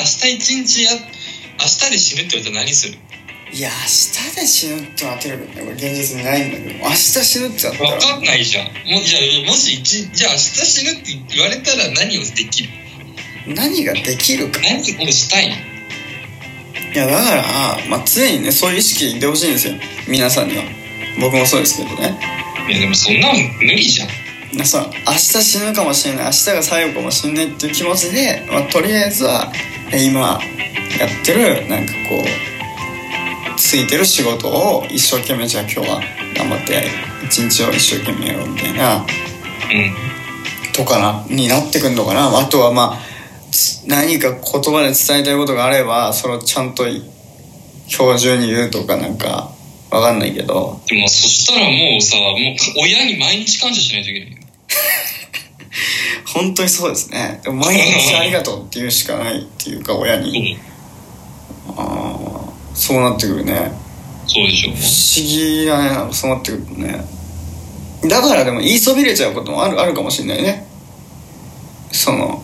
明日一日や明日で死ぬって言われたら何する？いや明日で死ぬってなってるこれ現実にないんだけど明日死ぬってなったら。分かんないじゃん。もうじゃあもし一じゃあ明日死ぬって言われたら何をできる？何ができるか。何をしたいの？いやだから、まあ、常にねそういう意識でほしいんですよ。皆さんには。僕もそうですけどね。いやでもそんなの無理じゃん。なさ明日死ぬかもしれない。明日が最後かもしれないっていう気持ちで、まあ、とりあえずはえ今やってるなんかこうついてる仕事を一生懸命じゃあ今日は頑張って一日を一生懸命やろうみたいなうん。とかなになってくんのかな。あとはまあつ何か言葉で伝えたいことがあればそれをちゃんと今日中に言うとかなんかわかんないけど。でもそしたらもうさもう親に毎日感謝しないといけない。よ本当にそうですね。でも毎日ありがとうって言うしかないっていうか親に。ああそうなってくるね。そうでしょ不思議だねそうなってくるとね。だからでも言いそびれちゃうこともあるあるかもしれないね。その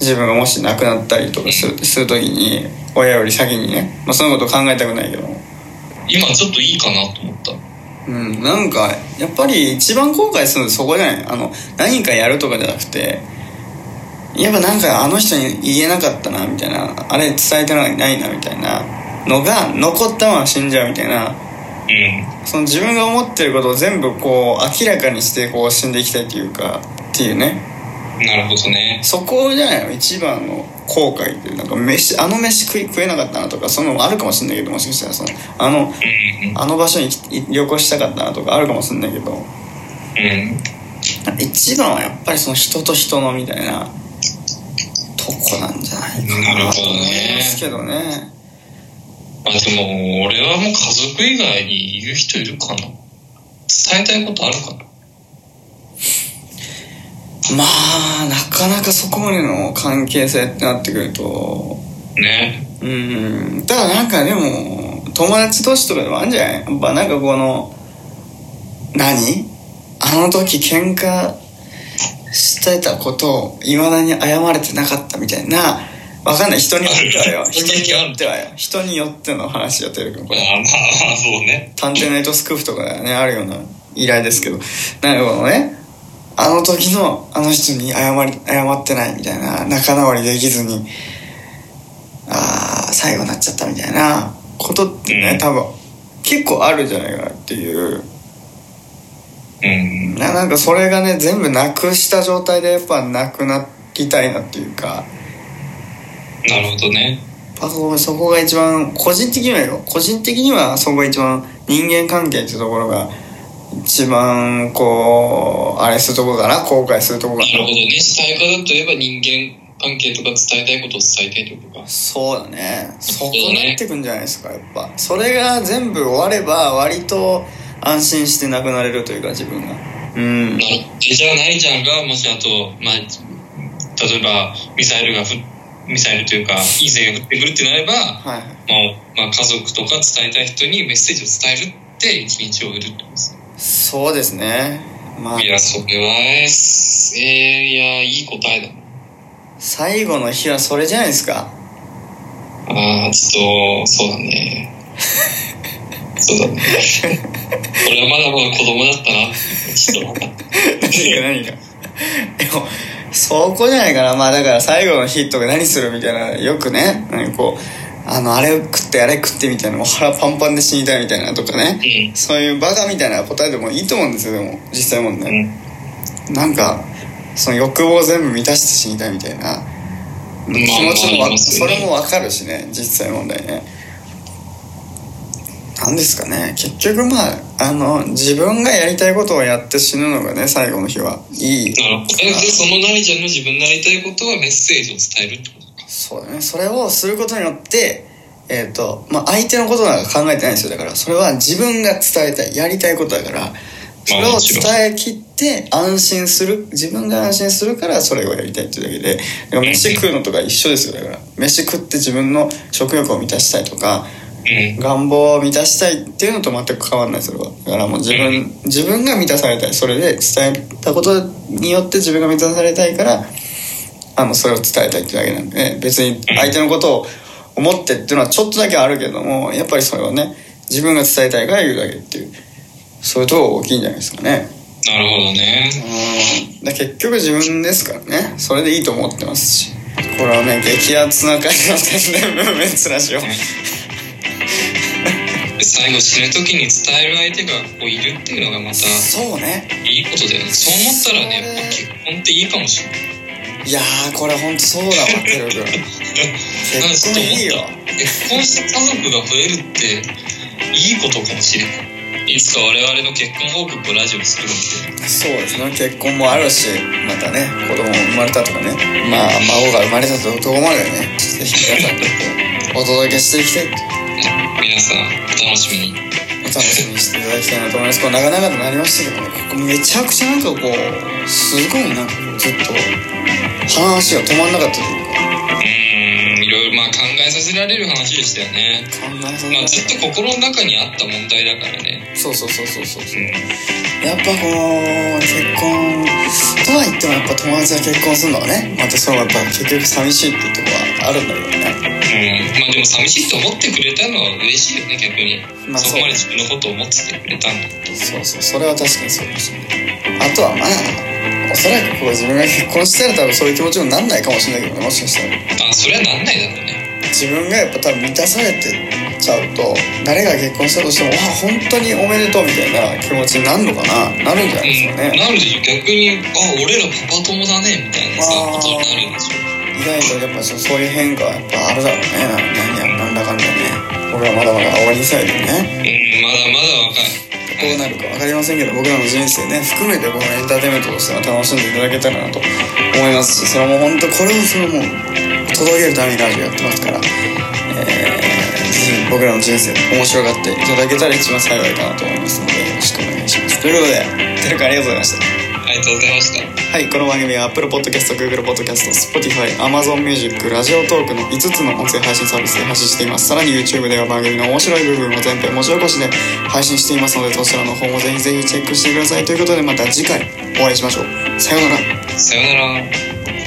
自分がもし亡くなったりとかするする時に親より先にね、まあ、そのこと考えたくないけど今ちょっといいかなと思ったうんなんかやっぱり一番後悔するのそこじゃない？あの何かやるとかじゃなくてやっぱなんかあの人に言えなかったなみたいなあれ伝えてないなみたいなのが残ったまま死んじゃうみたいなうん。その自分が思ってることを全部こう明らかにしてこう死んでいきたいっていうかっていうねなるほどね。そこじゃないの？一番の後悔ってなんか飯あの飯食い食えなかったなとかそのあるかもしれないけどもしかしたらそのあのうんうん。あの場所にい旅行したかったなとかあるかもしれないけど。うん。一番はやっぱりその人と人のみたいなとこなんじゃないかなと思いねますけどね。あでも俺はもう家族以外に言う人いるかな。伝えたいことあるかなまあなかなかそこまでの関係性ってなってくると。ね。うん。ただなんかでも友達同士とかでもあるんじゃない？やっぱなんかこの何？あの時喧嘩してたことをいまだに謝れてなかったみたいな。わかんない。人によってはよ。人によってはよ。人によっての話やってるけどこれまあまあまあそうね。探偵ナイトスクープとかねあるような依頼ですけど。なんかこのねあの時のあの人に謝り謝ってないみたいな仲直りできずにああ最後になっちゃったみたいなことってね、うん。多分結構あるんじゃないかなっていう。うん。ななんかそれがね全部なくした状態でやっぱなくなりたいなっていうか。なるほどね。やっぱそそこが一番個人的にはよ。個人的にはそこが一番人間関係っていうところが一番こうあれするところかな後悔するところかな。るほどね。伝え方といえば人間関係とか伝えたいことを伝えたいとかそうだねそこそうだねなってくんじゃないですかやっぱそれが全部終われば割と安心してなくなれるというか自分がうんじゃあないちゃんがもしあと、まあ、例えばミサイルがふミサイルというか以前が降ってくるってなれば、はいまあまあ、家族とか伝えたい人にメッセージを伝えるって一日を売るってことですそうですね。まあ。いやそれはえー、いやいい答えだ。最後の日はそれじゃないですか。ああちょっとそうだね。そうだね。俺はまだまだ子供だったな。ちょっと分かった何が？何がでもそこじゃないかな。まあだから最後の日とか何するみたいなよくね。何こうあのあれ食ってあれ食ってみたいなもう腹パンパンで死にたいみたいなとかね。うん。そういうバカみたいな答えでもいいと思うんですよでも実際もん。ね、なんかその欲望を全部満たして死にたいみたいな気持ちもわ、まあまあありますそれもわかるしね実際問題ね。なんですかね。結局まああの自分がやりたいことをやって死ぬのがね最後の日はいいそのなりちゃんの自分のやりたいことはメッセージを伝えるってこと？かそうだね。それをすることによってえっ、とまあ相手のことなんか考えてないんですよ。だからそれは自分が伝えたい。やりたいことだから。それを伝えきって安心する。自分が安心するからそれをやりたいっていうだけで。だから飯食うのとか一緒ですよ。だから飯食って自分の食欲を満たしたいとかうん。願望を満たしたいっていうのと全く変わらないそれは。だからもう自分自分が満たされたい。それで伝えたことによって自分が満たされたいからあのそれを伝えたいってだけなんで、ね、別に相手のことを思ってっていうのはちょっとだけあるけどもやっぱりそれはね自分が伝えたいから言うだけっていう。そういうとこ大きいんじゃないですかね。なるほどね。うん。で結局自分ですからね。それでいいと思ってますし。これはね激アツな回の宣伝ムーブメンツラジオで最後死ぬ時に伝える相手がこういるっていうのがまたそうね。いいことだよね。そう思ったらねやっぱ結婚っていいかもしれないいやーこれほんとそうだわてるくん結婚いいよ結婚した家族が増えるっていいことかもしれない。いつか我々の結婚報告をラジオにするので。そうですね結婚もあるしまたね子供生まれたとかね。まあ孫が生まれたととこまでねぜひ皆さんとお届けしていきたい皆さんお楽しみに。お楽しみにしていただきたいなと思います。こう長々となりましたけどねここめちゃくちゃなんかこうすごいなずっと話が止まんなかったと。いうかうーんいろいろまあ考えさせられる話でしたよね。考えさせまあずっとこ心の中にあった問題だからね。そうそうそうそうそうそう。うんやっぱこの結婚とは言ってもやっぱ友達が結婚するのはねまたそのやっぱ結局寂しいっていうところはあるんだけどね。うんまあでも寂しいと思ってくれたのは嬉しいよね逆に、まあそこまで自分のことを思っててくれたんだそうそうそれは確かにそうかもしれない。あとはまあおそらくこう自分が結婚したら多分そういう気持ちになんないかもしれないけどねもしかしたら。あそれはなんないだろうね。自分がやっぱ多分満たされてちゃうと誰が結婚したとしてもあ本当におめでとうみたいな気持ちになるのかな？なるんじゃないですかね、うん、なるでしょ逆にあ俺らパパ友だねみたいなさことになるんでしょ意外とやっぱそういう変化はやっぱあるだろうね。なんやなんだかんだね。僕らまだまだ青2歳でね。うんまだまだ若いどうなるか分かりませんけど僕らの人生ね含めてこのエンターテインメントとしては楽しんでいただけたらなと思いますしそれも本当これをそのもう届けるためにラジオやってますから、えー、ぜひ僕らの人生面白がっていただけたら一番幸いかなと思いますのでよろしくお願いします。ということでてるくありがとうございました。ありがとうございました。はい、この番組は Apple Podcast、Google Podcast、Spotify、Amazon Music、ラジオトークの5つの音声配信サービスで発信しています。さらに YouTube では番組の面白い部分を全編文字起こしで配信していますので、そちらの方もぜひぜひチェックしてください。ということでまた次回お会いしましょう。さようなら。さようなら